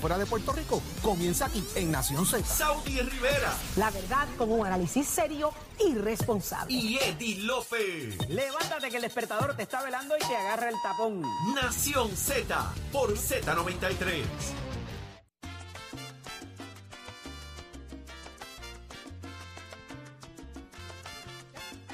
Fuera de Puerto Rico comienza aquí en Nación Z. Saudi Rivera La verdad con un análisis serio y responsable. y Eddie Lofe. Levántate que el despertador te está velando y te agarra el tapón. Nación Z por Z93.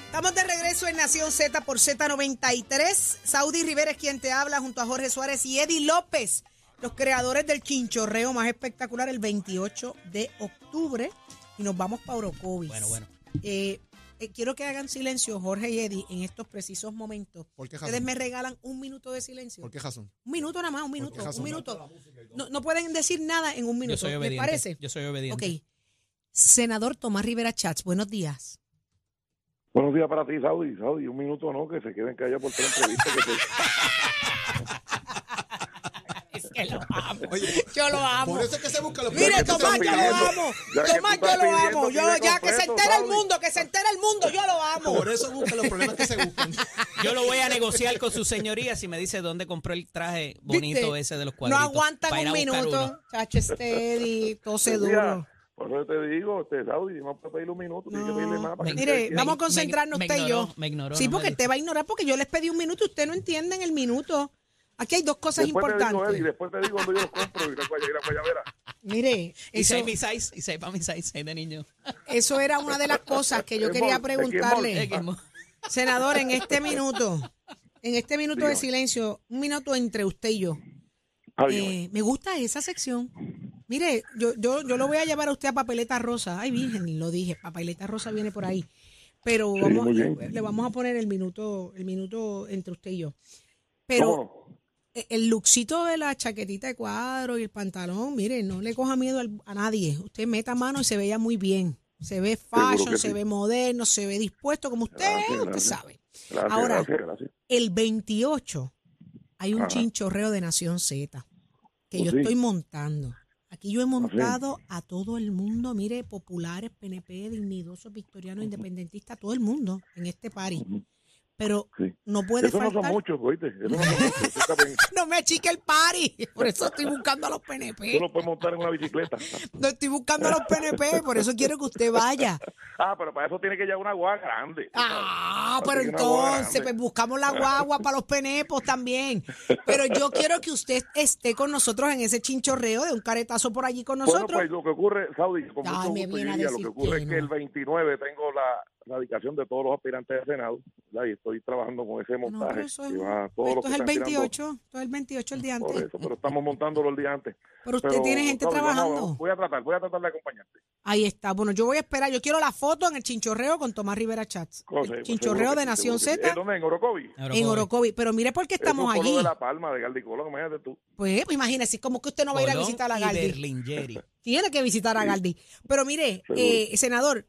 Estamos de regreso en Nación Z por Z93. Saudi Rivera es quien te habla junto a Jorge Suárez y Eddie López, los creadores del chinchorreo más espectacular el 28 de octubre. Y nos vamos para Orocovis. Bueno, bueno. Eh, eh, quiero que hagan silencio, Jorge y Eddie, en estos precisos momentos. ¿Por qué, Ustedes Jason? me regalan un minuto de silencio. ¿Por qué Jason? Un minuto nada más, un minuto, un minuto. No, no pueden decir nada en un minuto. Yo soy ¿Les obediente. parece? Yo soy obediente. Ok. Senador Tomás Rivera Chats, buenos días. Buenos días para ti, Saudi. Saudi, un minuto no, que se queden callados por tres entrevistas. Que se... Que lo amo. Oye, Yo lo amo. por eso es que se busca los Mire, problemas. Tomás, yo lo amo. Tomás, yo lo amo. Yo, ya que se entere el mundo, que se entere el mundo, yo lo amo. Por eso busca los problemas que se buscan. Yo lo voy a negociar con su señoría si me dice dónde compró el traje bonito ¿Viste? ese de los No cuadritos. aguantan para ir un a minuto. Chacho, steady, tose duro. por eso te digo, este, Saudi, no puedes pedirle un minuto, tienes que pedirle más. Para que Mire, vamos a concentrarnos me usted y ignoró, yo. me ignoró, sí, no porque te va a ignorar porque yo les pedí un minuto y usted no entiende en el minuto. Aquí hay dos cosas Después te digo, importantes. Eddie, después te digo cuando yo los compro y la guaya- y la guayabera. Mire, Y eso, seis mi size, y seis para mi size, seis de niño. eso era una de las cosas que yo quería mol, ¿de quién preguntarle. Senador, en este minuto, en este minuto de silencio, un minuto entre usted y yo. Ah, Eh, me gusta esa sección. Mire, yo, yo, yo lo voy a llevar a usted a Papeleta Rosa. Ay, Virgen, lo dije, Papeleta Rosa viene por ahí. Pero vamos, le, vamos a poner el minuto, el minuto entre usted y yo. Pero ¿Cómo no? El luxito de la chaquetita de cuadro y el pantalón, mire, no le coja miedo al- a nadie. Usted meta mano y se veía muy bien. Se ve fashion, se sí. ve moderno, se ve dispuesto como usted, Gracias, usted gracias. sabe. Gracias, Ahora. El 28 hay un Ajá. chinchorreo de Nación Z que Oh, yo sí. estoy montando. Aquí yo he montado a todo el mundo, mire, populares, PNP, dignidosos, victorianos, independentistas, todo el mundo en este party. Pero Sí. no puede Eso no son faltar. muchos, oíste. Eso no son muchos. Bien. No me achique el party. Por eso estoy buscando a los PNP. Tú lo puedes montar en una bicicleta. No estoy buscando a los PNP, por eso quiero que usted vaya. Ah, pero para eso tiene que llevar una guagua grande. Ah, pero entonces pues buscamos la guagua para los penepos también. Pero yo quiero que usted esté con nosotros en ese chinchorreo de un caretazo por allí con Bueno, nosotros. pues lo que ocurre, Saudi, con Ay, mucho me gusto viene a yo iría. lo que ocurre que es que el 29 tengo la radicación de todos los aspirantes de Senado, ¿verdad? y estoy trabajando con ese montaje. pero eso es, que va a todos esto los es que el están tirando 28, esto es el 28 el día por antes. eso, pero estamos montándolo el día antes. Pero usted Pero, tiene gente trabajando. voy a tratar, voy a tratar de acompañarte. Ahí está. Bueno, yo voy a esperar. Yo quiero la foto en el chinchorreo con Tomás Rivera Chats. El chinchorreo de Nación que. Z ¿Eh, ¿Dónde? ¿En Orocovi? en Orocovi. Pero mire por qué estamos fue lo allí. de La Palma, de Galdicolo, imagínate tú. Pues, pues imagínese, como que usted no va a ir a visitar a y Galdi. Tiene que visitar a Galdi. Pero mire, eh, senador,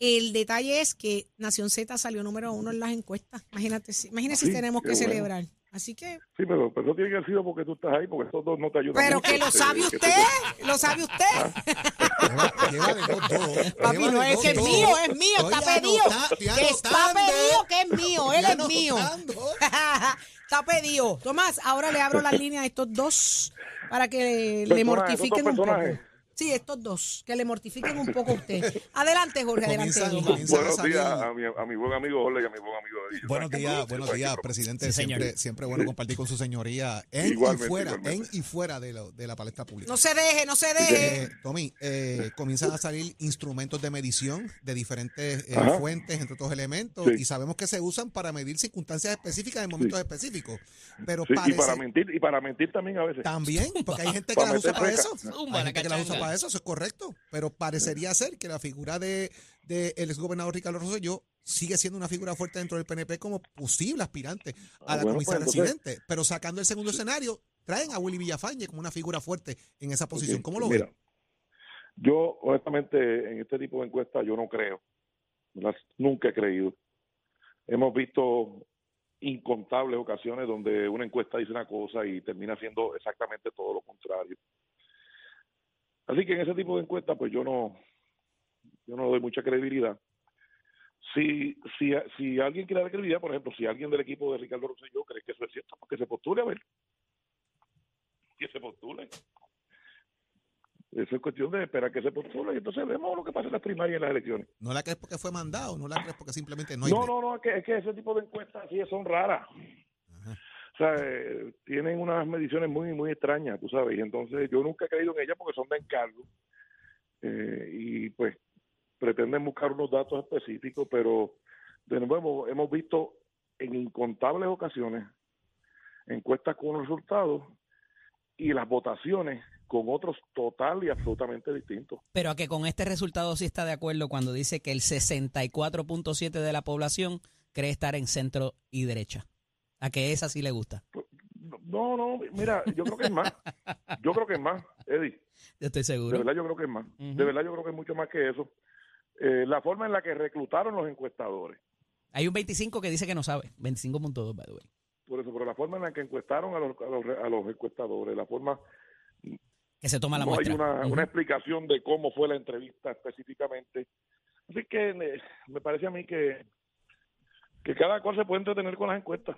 el detalle es que Nación Z salió número uno en las encuestas. Imagínate, si- imagínese Ah, si sí, tenemos que bueno. celebrar. Así que, Sí, pero, pero eso tiene que haber sido porque tú estás ahí, porque estos dos no te ayudan. pero mucho, que lo sabe usted, lo sabe usted. Lleva, lleva de dos, dos. Papi, Lleva no es que mío, es mío, está pedido. está anotando. pedido que es mío, él es mío. está pedido. Tomás, ahora le abro las líneas a estos dos para que le, mortifiquen un poco. Sí, estos dos, que le mortifiquen un poco a usted. Adelante, Jorge, adelante. Comienza- comienza Buenos días a mi, a mi buen amigo Jorge y a mi buen amigo Eddie. Buenos días, no- buenos días, presidente. Sí, siempre, siempre bueno compartir con su señoría en Igualmente, y fuera, igualmente. en y fuera de, lo- de la palestra pública. No se deje, no se deje. Eh, Tommy, eh, comienzan a salir instrumentos de medición de diferentes eh, fuentes, entre otros elementos, Sí. y sabemos que se usan para medir circunstancias específicas en momentos específicos. Pero Sí, y para mentir y para mentir también a veces. también, porque hay gente que Para las usa para eso. Hay la gente que las usa cachanga. Para eso, eso es correcto. Pero parecería ser que la figura de, de el exgobernador Ricardo Rosselló sigue siendo una figura fuerte dentro del PNP como posible aspirante a Ah, la bueno, comisión pues, residente. Pero sacando el segundo escenario, traen a Willy Villafañe como una figura fuerte en esa posición. Ok, ¿Cómo lo mira, ven? Yo, honestamente, en este tipo de encuestas yo no creo. Nunca he creído. Hemos visto incontables ocasiones donde una encuesta dice una cosa y termina siendo exactamente todo lo contrario. Así que en ese tipo de encuestas, pues yo no, yo no doy mucha credibilidad. Si, si, si alguien quiere dar credibilidad, por ejemplo, si alguien del equipo de Ricardo Rosselló cree que eso es cierto, pues que se postule a ver. Que se postule. Eso es cuestión de esperar que se postule y entonces vemos lo que pasa en las primarias y en las elecciones. No la crees porque fue mandado, no la crees porque simplemente no hay. No, no, no, es que, es que ese tipo de encuestas sí son raras. O sea, eh, tienen unas mediciones muy, muy extrañas, tú sabes, y entonces yo nunca he creído en ellas porque son de encargo. Eh, y pues pretenden buscar unos datos específicos, pero de nuevo hemos visto en incontables ocasiones encuestas con resultados y las votaciones con otros total y absolutamente distintos. Pero a que con este resultado sí está de acuerdo cuando dice que el 64.7 de la población cree estar en centro y derecha. A que esa sí le gusta. No, no, mira, yo creo que es más. Yo creo que es más, Eddie. Yo estoy De seguro. verdad yo creo que es más. De verdad yo creo que es mucho más que eso. Eh, la forma en la que reclutaron los encuestadores. Hay un 25 que dice que no sabe. 25.2, by the way. Por eso, pero la forma en la que encuestaron a los, a los, a los encuestadores, la forma... Que se toma la no hay muestra. una, Ujú. una explicación de cómo fue la entrevista específicamente. Así que eh, me parece a mí que, que cada cual se puede entretener con las encuestas.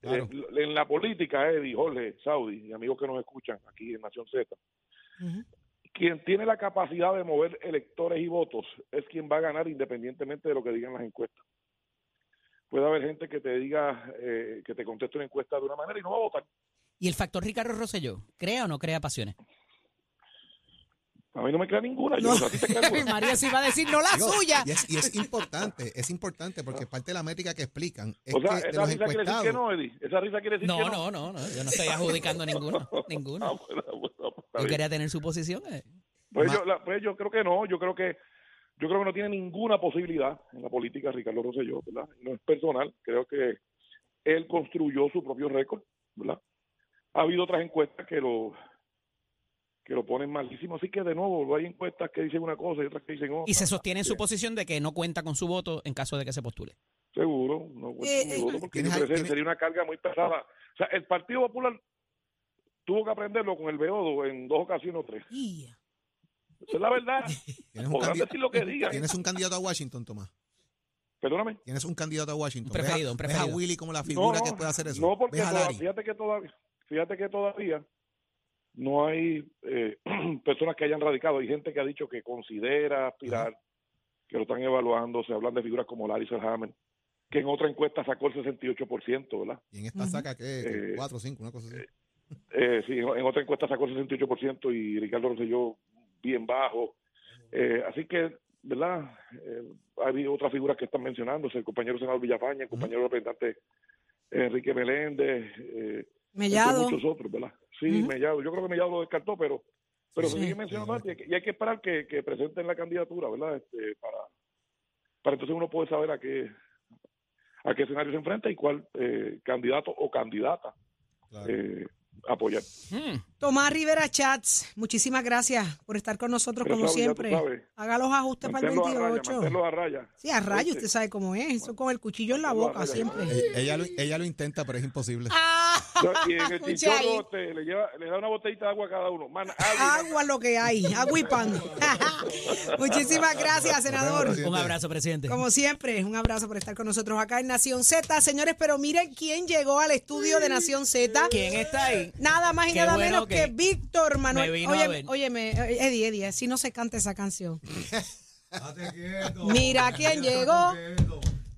Claro. Eh, en la política, Eddie, Jorge, Saudi y amigos que nos escuchan aquí en Nación Z, quien tiene la capacidad de mover electores y votos es quien va a ganar independientemente de lo que digan las encuestas. Puede haber gente que te diga, eh, que te conteste una encuesta de una manera y no va a votar. ¿Y el factor Ricardo Rosselló? ¿Crea o no crea pasiones? A mí no me crea ninguna, yo no sé, a ti te crea alguna. María sí va a decir no la Digo, suya. Y es, y es importante, es importante porque parte de la métrica que explican es O sea, que de esa los risa quiere decir que no, Eddie. Esa risa quiere decir No, que no, no. no, no. Yo no estoy adjudicando ninguno. Ah, Ninguno. bueno, bueno, pues está Yo quería tener su posición. eh. Pues, yo, la- pues yo creo que no, yo creo que yo creo que no tiene ninguna posibilidad en la política Ricardo Rosselló, ¿verdad? No es personal, creo que él construyó su propio récord, ¿verdad? Ha habido otras encuestas que lo que lo ponen malísimo, así que de nuevo hay encuestas que dicen una cosa y otras que dicen otra. Y se sostiene en su posición de que no cuenta con su voto en caso de que se postule. Seguro, no cuento Eh, con mi eh, voto porque ¿tienes me al- parece tienes- sería una carga muy pesada. O sea, el Partido Popular tuvo que aprenderlo con el Beodo en dos ocasiones o tres. Esa es la verdad. Tienes un, decir lo que digan. tienes un candidato a Washington, Tomás. Perdóname. Tienes un candidato a Washington. Un preferido, Ves a- un ves preferido. a Willy como la figura que puede hacer eso. No, porque toda- fíjate que todavía, fíjate que todavía no hay eh, personas que hayan radicado. Hay gente que ha dicho que considera aspirar, que lo están evaluando. Se hablan de figuras como Larry Selhammer, que en otra encuesta sacó el 68%, ¿verdad? Y en esta saca que Eh, 4 o 5, una cosa así. Eh, sí, en otra encuesta sacó el 68% y Ricardo Rosselló bien bajo. Eh, así que, ¿verdad? Eh, ha habido otras figuras que están mencionándose, el compañero senador Villafaña, el compañero representante Enrique Meléndez, eh, Mellado. muchos otros, ¿verdad? Sí, Ujú. Mellado. Yo creo que Mellado lo descartó, pero pero se Sí. sigue mencionando y hay que- y hay que esperar que, que presenten la candidatura, ¿verdad? Este, para, para entonces uno puede saber a qué a qué escenario se enfrenta y cuál eh, candidato o candidata Claro. eh, apoyar. Hmm. Tomás Rivera Chats, muchísimas gracias por estar con nosotros Pero como siempre. Haga los ajustes para el Manténlo a raya, 28. a raya. Sí, a ¿Oíste? usted sabe cómo es. Eso con el cuchillo en la boca raya. siempre. E- Ella lo, ella lo intenta, pero es imposible. Ah, Y en el chinchorro le, lleva, le da una botellita de agua a cada uno. Man, agua, Agua lo que hay, agua y pan. Muchísimas gracias, senador. presidente. Un abrazo, presidente. Como siempre, un abrazo por estar con nosotros acá en Nación Z. Señores, pero miren quién llegó al estudio de Nación Z. ¿Quién está ahí? Nada más y Qué nada bueno menos que, Víctor Manuel. me vino a Oye, ver. óyeme, Eddie, Eddie, si no se canta esa canción. Mira quién llegó,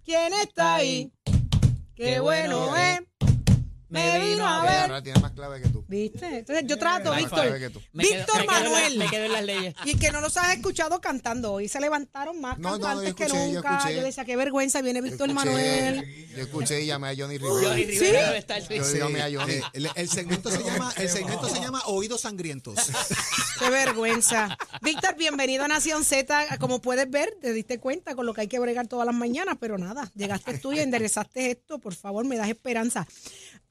quién está ahí. Qué, Qué bueno bueno es. Me vino a ver. Ahora tiene más clave que tú. ¿Viste? Entonces yo trato, Más Víctor. clave que tú. Me quedo- Víctor me quedo en la- Manuel. me quedo en las leyes. Y que no los has escuchado cantando hoy. Se levantaron más No, no, cantantes yo que escuché, yo nunca. escuché. Yo decía, qué vergüenza, viene Víctor Manuel. yo escuché y llamé a Johnny Johnny Rivera. Rivera debe estar- Yo llamé a Johnny. Eh, el, el segmento se llama, el segmento se llama Oídos Sangrientos. Qué vergüenza. Víctor, bienvenido a Nación Z. Como puedes ver, te diste cuenta con lo que hay que bregar todas las mañanas, pero nada, llegaste tú y enderezaste esto. Por favor, me das esperanza.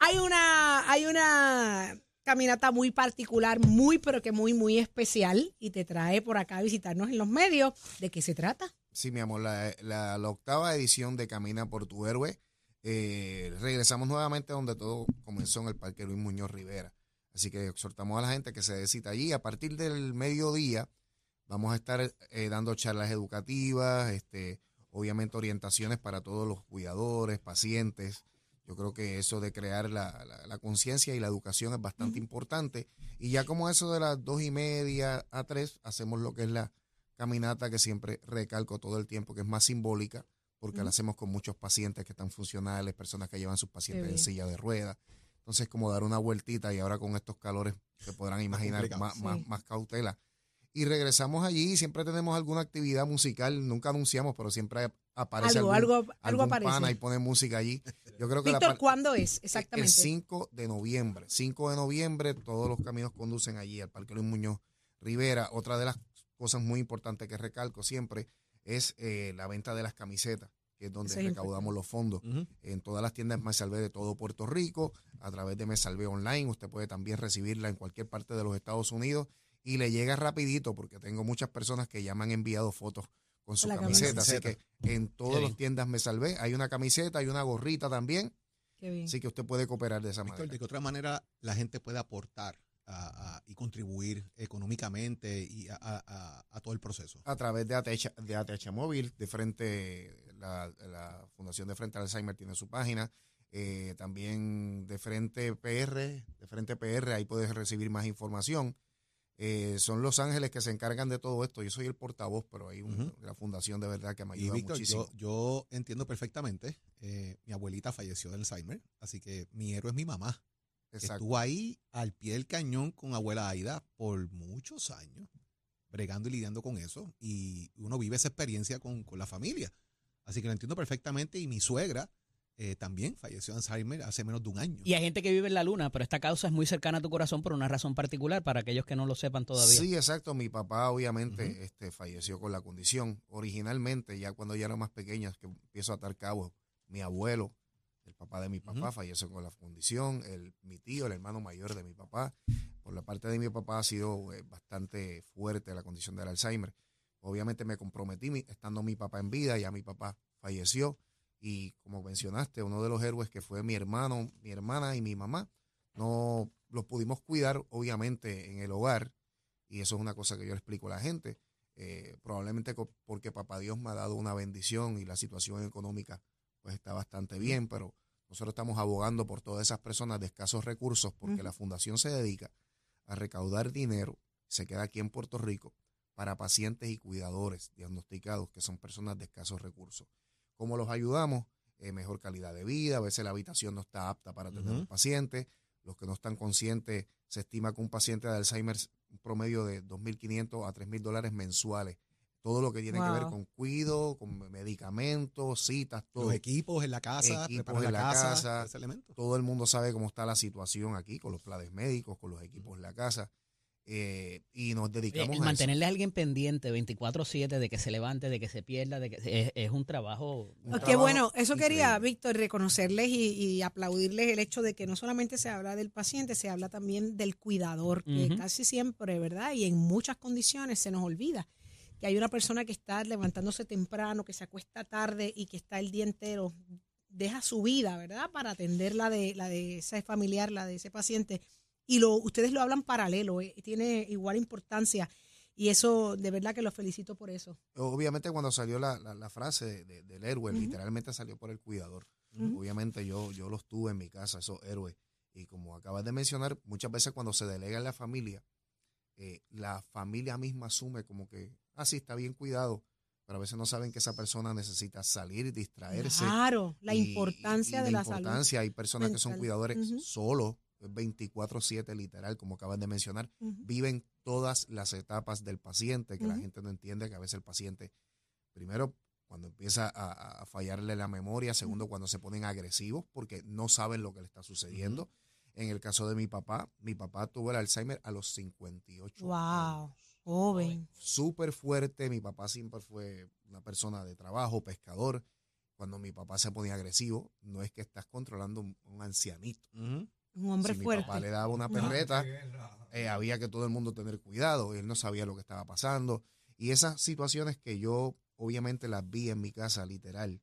Hay una, hay una caminata muy particular, muy, pero que muy, muy especial y te trae por acá a visitarnos en los medios. ¿De qué se trata? Sí, mi amor, la, la- octava edición de Camina por tu héroe. Eh, regresamos nuevamente donde todo comenzó en el Parque Luis Muñoz Rivera. Así que exhortamos a la gente que se dé allí. A partir del mediodía vamos a estar eh, dando charlas educativas, este, obviamente orientaciones para todos los cuidadores, pacientes, Yo creo que eso de crear la, la- la conciencia y la educación es bastante importante. Y ya como eso de las dos y media a tres, hacemos lo que es la caminata que siempre recalco todo el tiempo, que es más simbólica, porque la hacemos con muchos pacientes que están funcionales, personas que llevan sus pacientes en silla de ruedas. Entonces, como dar una vueltita y ahora con estos calores se podrán imaginar más, más, más cautela. Y regresamos allí y siempre tenemos alguna actividad musical, nunca anunciamos, pero siempre aparece Algo, algún, algo, algo algún pana aparece. y pone música allí. Yo creo que Víctor, ¿cuándo es el exactamente? 5 de noviembre. 5 de noviembre, todos los caminos conducen allí al Parque Luis Muñoz Rivera. Otra de las cosas muy importantes que recalco siempre es eh, la venta de las camisetas, que es donde Eso es recaudamos los fondos. En todas las tiendas Me Salvé de todo Puerto Rico, a través de Me Salvé Online. Usted puede también recibirla en cualquier parte de los Estados Unidos y le llega rapidito porque tengo muchas personas que ya me han enviado fotos con su camiseta. Así que en todas las tiendas Me Salvé hay una camiseta, hay una gorrita también. Qué bien. Así que usted puede cooperar de esa Víctor, manera. de que otra manera la gente puede aportar a- a- y contribuir económicamente y a, a- a- a todo el proceso. a través de ATH, de ATH Móvil, de frente, la, la Fundación de Frente al Alzheimer tiene su página, eh, también de frente PR, de frente PR, ahí puedes recibir más información. Eh, son Los Ángeles que se encargan de todo esto, yo soy el portavoz, pero hay un- Ujú. la fundación de verdad que me Y ayuda Víctor, muchísimo. yo, yo entiendo perfectamente. eh, mi abuelita falleció de Alzheimer, así que mi héroe es mi mamá. que Exacto. Estuvo ahí al pie del cañón con abuela Aida por muchos años, bregando y lidiando con eso. Y uno vive esa experiencia con, con la familia. Así que lo entiendo perfectamente. Y mi suegra eh, también falleció de Alzheimer hace menos de un año. Y hay gente que vive en la luna, pero esta causa es muy cercana a tu corazón por una razón particular, para aquellos que no lo sepan todavía. Sí, exacto. Mi papá obviamente este, falleció con la condición. Originalmente, ya cuando ya era más pequeña, es que empiezo a atar cabos, mi abuelo, el papá de mi papá, falleció con la condición. El, mi tío, el hermano mayor de mi papá, por la parte de mi papá ha sido eh, bastante fuerte la condición del Alzheimer. Obviamente me comprometí mi- estando mi papá en vida, ya mi papá falleció. Y como mencionaste, uno de los héroes que fue mi hermano, mi hermana y mi mamá, no los pudimos cuidar, obviamente, en el hogar. Y eso es una cosa que yo le explico a la gente. eh, probablemente porque papá Dios me ha dado una bendición y la situación económica pues está bastante bien, pero nosotros estamos abogando por todas esas personas de escasos recursos porque la fundación se dedica a recaudar dinero, se queda aquí en Puerto Rico, para pacientes y cuidadores diagnosticados que son personas de escasos recursos. ¿Cómo los ayudamos? Eh, mejor calidad de vida, a veces la habitación no está apta para tener Ujú. un paciente, los que no están conscientes, se estima que un paciente de Alzheimer, un promedio de 2.500 a 3.000 dólares mensuales. Todo lo que tiene que ver con cuido, con medicamentos, citas, todo. Los equipos en la casa, Equipos en la, la casa, casa. ese elemento. Todo el mundo sabe cómo está la situación aquí, con los planes médicos, con los equipos en la casa. Eh, y nos dedicamos el a eso. mantenerle a alguien pendiente 24/7 de que se levante, de que se pierda, de que es, es un trabajo. Un Qué trabajo bueno, eso quería. Víctor, reconocerles y, y aplaudirles el hecho de que no solamente se habla del paciente, se habla también del cuidador, que casi siempre, ¿verdad? Y en muchas condiciones se nos olvida que hay una persona que está levantándose temprano, que se acuesta tarde y que está el día entero, deja su vida, ¿verdad? Para atender la de, la de ese familiar, la de ese paciente. Y lo, ustedes lo hablan paralelo, eh, tiene igual importancia. Y eso, de verdad que los felicito por eso. Obviamente cuando salió la, la- la frase de- de- del héroe, literalmente salió por el cuidador. Obviamente yo, yo los tuve en mi casa, esos héroes. Y como acabas de mencionar, muchas veces cuando se delega en la familia, eh, la familia misma asume como que, ah, sí, está bien cuidado, pero a veces no saben que esa persona necesita salir, distraerse. Claro, la y- importancia y de la, importancia. Hay personas que son cuidadores Ujú. solos, 24/7 literal, como acabas de mencionar. Viven todas las etapas del paciente, que la gente no entiende que a veces el paciente, primero, cuando empieza a, a fallarle la memoria, segundo, cuando se ponen agresivos porque no saben lo que le está sucediendo. En el caso de mi papá, mi papá tuvo el Alzheimer a los 58 Wow, años joven. súper fuerte. Mi papá siempre fue una persona de trabajo, pescador. Cuando mi papá se ponía agresivo, no es que estás controlando un, un ancianito. Un hombre si fuerte. mi papá le daba una perreta, eh, había que todo el mundo tener cuidado. Él no sabía lo que estaba pasando. Y esas situaciones que yo obviamente las vi en mi casa, literal,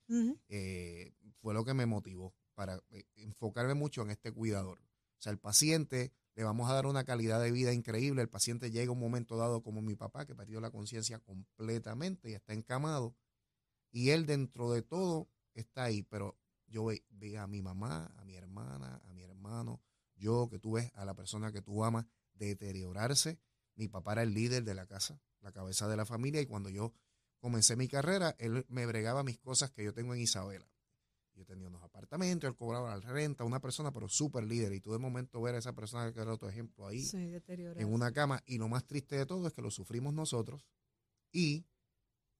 eh, fue lo que me motivó para eh, enfocarme mucho en este cuidador. O sea, el paciente le vamos a dar una calidad de vida increíble. El paciente llega a un momento dado como mi papá, que perdió la conciencia completamente y está encamado. Y él dentro de todo está ahí, pero yo ve- veía a mi mamá, a mi hermana, a mi hermano, yo, que tú ves a la persona que tú amas deteriorarse. Mi papá era el líder de la casa, la cabeza de la familia, y cuando yo comencé mi carrera, él me bregaba mis cosas que yo tengo en Isabela. Yo tenía unos apartamentos, él cobraba la renta, una persona, pero súper líder. Y tú de momento ver a esa persona que era otro ejemplo ahí, Sí, en una cama. Y lo más triste de todo es que lo sufrimos nosotros. Y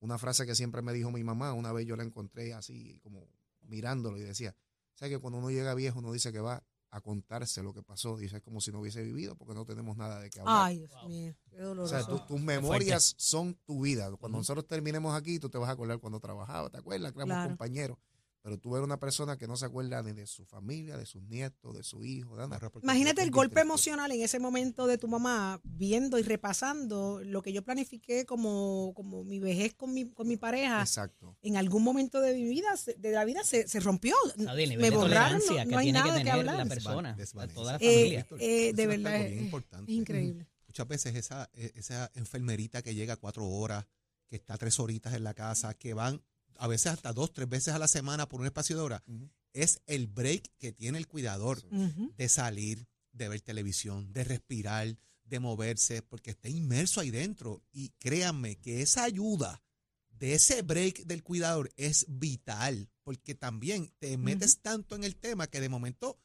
una frase que siempre me dijo mi mamá, una vez yo la encontré así como mirándolo y decía, ¿sabes que cuando uno llega viejo uno dice que va a contarse lo que pasó? Dice, es como si no hubiese vivido porque no tenemos nada de qué hablar. Ay, Dios mío, qué o sea, tu- tus memorias son tu vida. Cuando nosotros terminemos aquí, tú te vas a acordar cuando trabajaba, ¿te acuerdas? Que éramos Claro. compañeros. Pero tú eres una persona que no se acuerda ni de su familia, de sus nietos, de su hijo, de nada. Imagínate el golpe emocional en ese momento de tu mamá viendo y repasando lo que yo planifiqué como, como mi vejez con mi, con mi pareja. Exacto. En algún momento de mi vida, de la vida, se, se rompió. Nivel Me borraron, no, tolerancia no que hay tiene nada que de qué tener la hablar. persona, Desvanece. toda la Eh, familia. eh, de verdad, es, bien es importante. increíble. Muchas veces esa, e- esa enfermerita que llega cuatro horas, que está tres horitas en la casa, que van a veces hasta dos, tres veces a la semana por un espacio de hora, es el break que tiene el cuidador de salir, de ver televisión, de respirar, de moverse, porque está inmerso ahí dentro. Y créanme que esa ayuda de ese break del cuidador es vital, porque también te metes tanto en el tema que de momento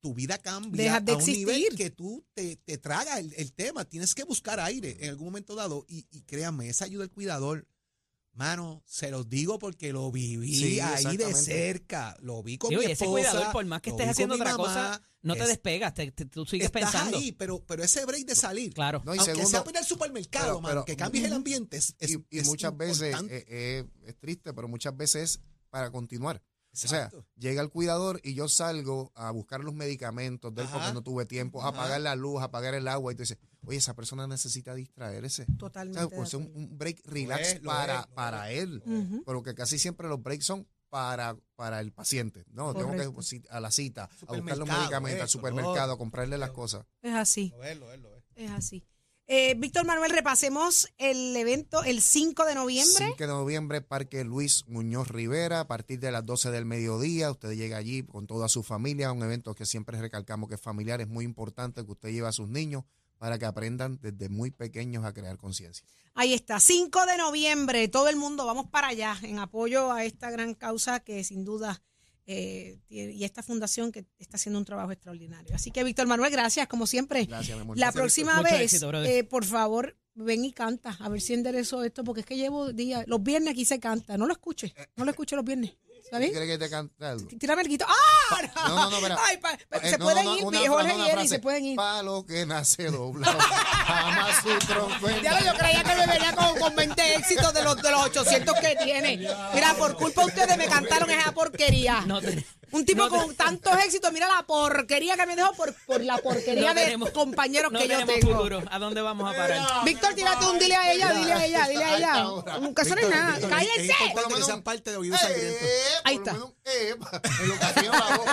tu vida cambia Dejas de a un nivel que tú te, te traga el, el tema. Tienes que buscar aire en algún momento dado. Y, y créanme, esa ayuda del cuidador, mano, se los digo porque lo viví Sí, ahí de cerca. Lo vi con Digo, mi y ese esposa, cuidador, por más que estés haciendo otra mamá, cosa, no te es- despegas, te, te- tú sigues estás pensando. ahí, pero, pero ese break de salir, Claro. No, y aunque segundo- sea para ir al supermercado, pero- mano, pero- que cambies el ambiente, es, es- y, muchas veces eh, eh, es triste, pero muchas veces es para continuar. O sea, llega el cuidador y yo salgo a buscar los medicamentos de él porque no tuve tiempo, a apagar la luz, a apagar el agua. Y tú dices, oye, esa persona necesita distraerse. O Totalmente. sea, de pues un, un break relax es, para, es, para él. Pero que casi siempre los breaks son para, para el paciente. No, tengo que pues, ir a la cita, a buscar los medicamentos, al supermercado, a comprarle las cosas. Es así. Lo es, lo es, lo es. Es así. Eh, Víctor Manuel, repasemos el evento el 5 de noviembre. 5 de noviembre, Parque Luis Muñoz Rivera, a partir de las 12 del mediodía. Usted llega allí con toda su familia, un evento que siempre recalcamos que es familiar, es muy importante que usted lleve a sus niños para que aprendan desde muy pequeños a crear conciencia. Ahí está, 5 de noviembre, todo el mundo vamos para allá en apoyo a esta gran causa que sin duda eh, y esta fundación que está haciendo un trabajo extraordinario. Así que Víctor Manuel, gracias como siempre. Gracias, mi amor. La Gracias, próxima vez, éxito, eh, por favor, ven y canta, a ver si enderezo esto, porque es que llevo días, los viernes aquí se canta, no lo escuche, no lo escuche los viernes, ¿Tú ¿sabes? quieres que te cante algo? Tírame el guito. ¡Ah! No, no, no, espera. Ay, pa- pa- Eh, se no, pueden no, no, ir, una Jorge frase. se pueden ir. Palo que nace doblado, jamás su tronco Ya lo, yo creía que me venía con, con 20 éxitos de los, de los 800 que tiene. Mira, por culpa de ustedes me cantaron esa porquería. No te- Un tipo no te- con tantos éxitos, mira la porquería que me dejó por, por la porquería No de tenemos- compañeros no que yo tengo. futuro. ¿A dónde vamos a parar? Víctor, tírate un dile a ella, dile a ella, dile a ella. Nunca es nada. Es ¡Cállense! importante que sean parte de Oído Sangriento. Eh, Ahí está. menos, eh, en lo que hacía la voz.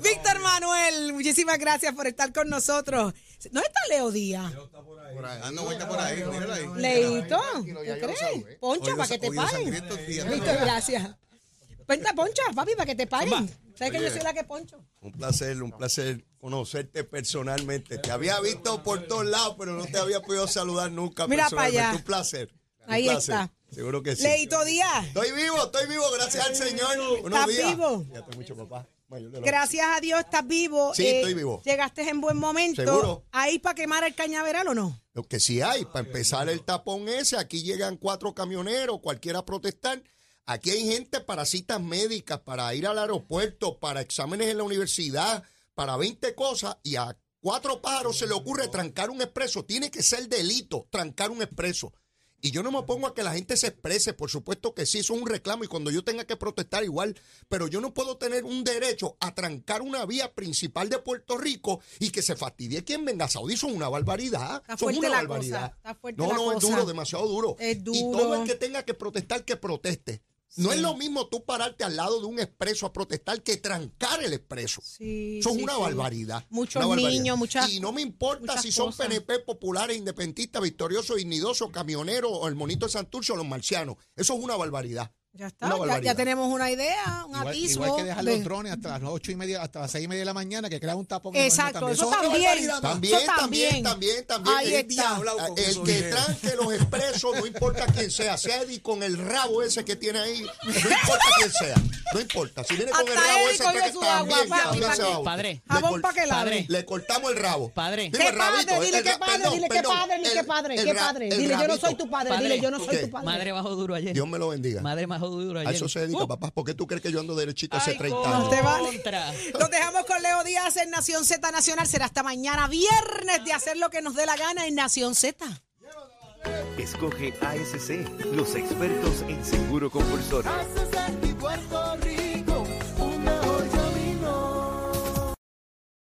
Víctor Manuel, muchísimas gracias por estar con nosotros. ¿No está Leo Díaz? Por ahí. Dando vuelta por ahí, ahí. Leito, ¿qué crees? Oído- para que te paguen. Víctor, gracias. Cuenta, Poncha, papi, para que te paguen. ¿Sabes que yo soy la que poncho? Un placer, un placer conocerte personalmente. Te había visto por todos lados, pero no te había podido saludar nunca Mira personalmente. pa' allá. Un placer. un Ahí placer. está. Seguro que sí. Leito Díaz, Estoy vivo, estoy vivo, gracias al Señor. ¿Estás días. vivo? Fíjate mucho, papá. Gracias a Dios estás vivo. Sí, estoy vivo. Llegaste en buen momento. Seguro. ¿Ahí para quemar el cañaveral o no? Lo que sí hay, para empezar el tapón ese, aquí llegan cuatro camioneros, cualquiera a protestar. Aquí hay gente para citas médicas, para ir al aeropuerto, para exámenes en la universidad, para 20 cosas, y a cuatro pájaros se le ocurre trancar un expreso. Tiene que ser delito trancar un expreso. Y yo no me pongo a que la gente se exprese, por supuesto que sí, eso es un reclamo y cuando yo tenga que protestar igual, pero yo no puedo tener un derecho a trancar una vía principal de Puerto Rico y que se fastidie quien venga a Saudí, eso es una barbaridad. Está una la barbaridad. cosa, está fuerte no, la no, es cosa. duro, demasiado duro. Es Y duro. todo el que tenga que protestar, que proteste. No es lo mismo tú pararte al lado de un expreso a protestar que trancar el expreso. Sí, Eso es sí, una barbaridad. Muchos una barbaridad. niños, muchas- Y no me importa si son cosas. PNP populares, independentistas, victoriosos, dignidosos, camioneros o el monito de Santurce o los marcianos. Eso es una barbaridad. Ya está, ya, tenemos una idea, un Igual, atisbo. igual que dejar de- los drones hasta las ocho y media, hasta las seis y media de la mañana, que crean un tapón. Exacto, eso también. También, Eso también, también, también. Ahí El, está. el eso, que tranque los expresos, no importa quién sea, sea Eddie con el rabo ese que tiene ahí, no importa quién sea, no importa. Si viene con el rabo ese, agua, también, papi, también ¿pa' se va. Padre. Le Jabón para que. Padre. Le cortamos el rabo. Padre. Digo, ¿Qué el rabito, padre? Dile el qué ra- padre, dile qué perdón, padre, qué el- padre, el qué ra- padre. el Dile, yo no soy tu padre, Padre. dile, yo no soy tu padre. Madre bajó duro ayer. Dios me lo bendiga. Madre bajó duro ayer. A eso se dedica, Uh, papá. ¿Por qué tú crees que yo ando derechito hace ay, 30 con- años? te vale. Los dejamos con Leo Díaz en Nación Z Nacional. Será hasta mañana viernes de hacer lo que nos dé la gana en Nación Z. Escoge ASC, los expertos en seguro compulsorio.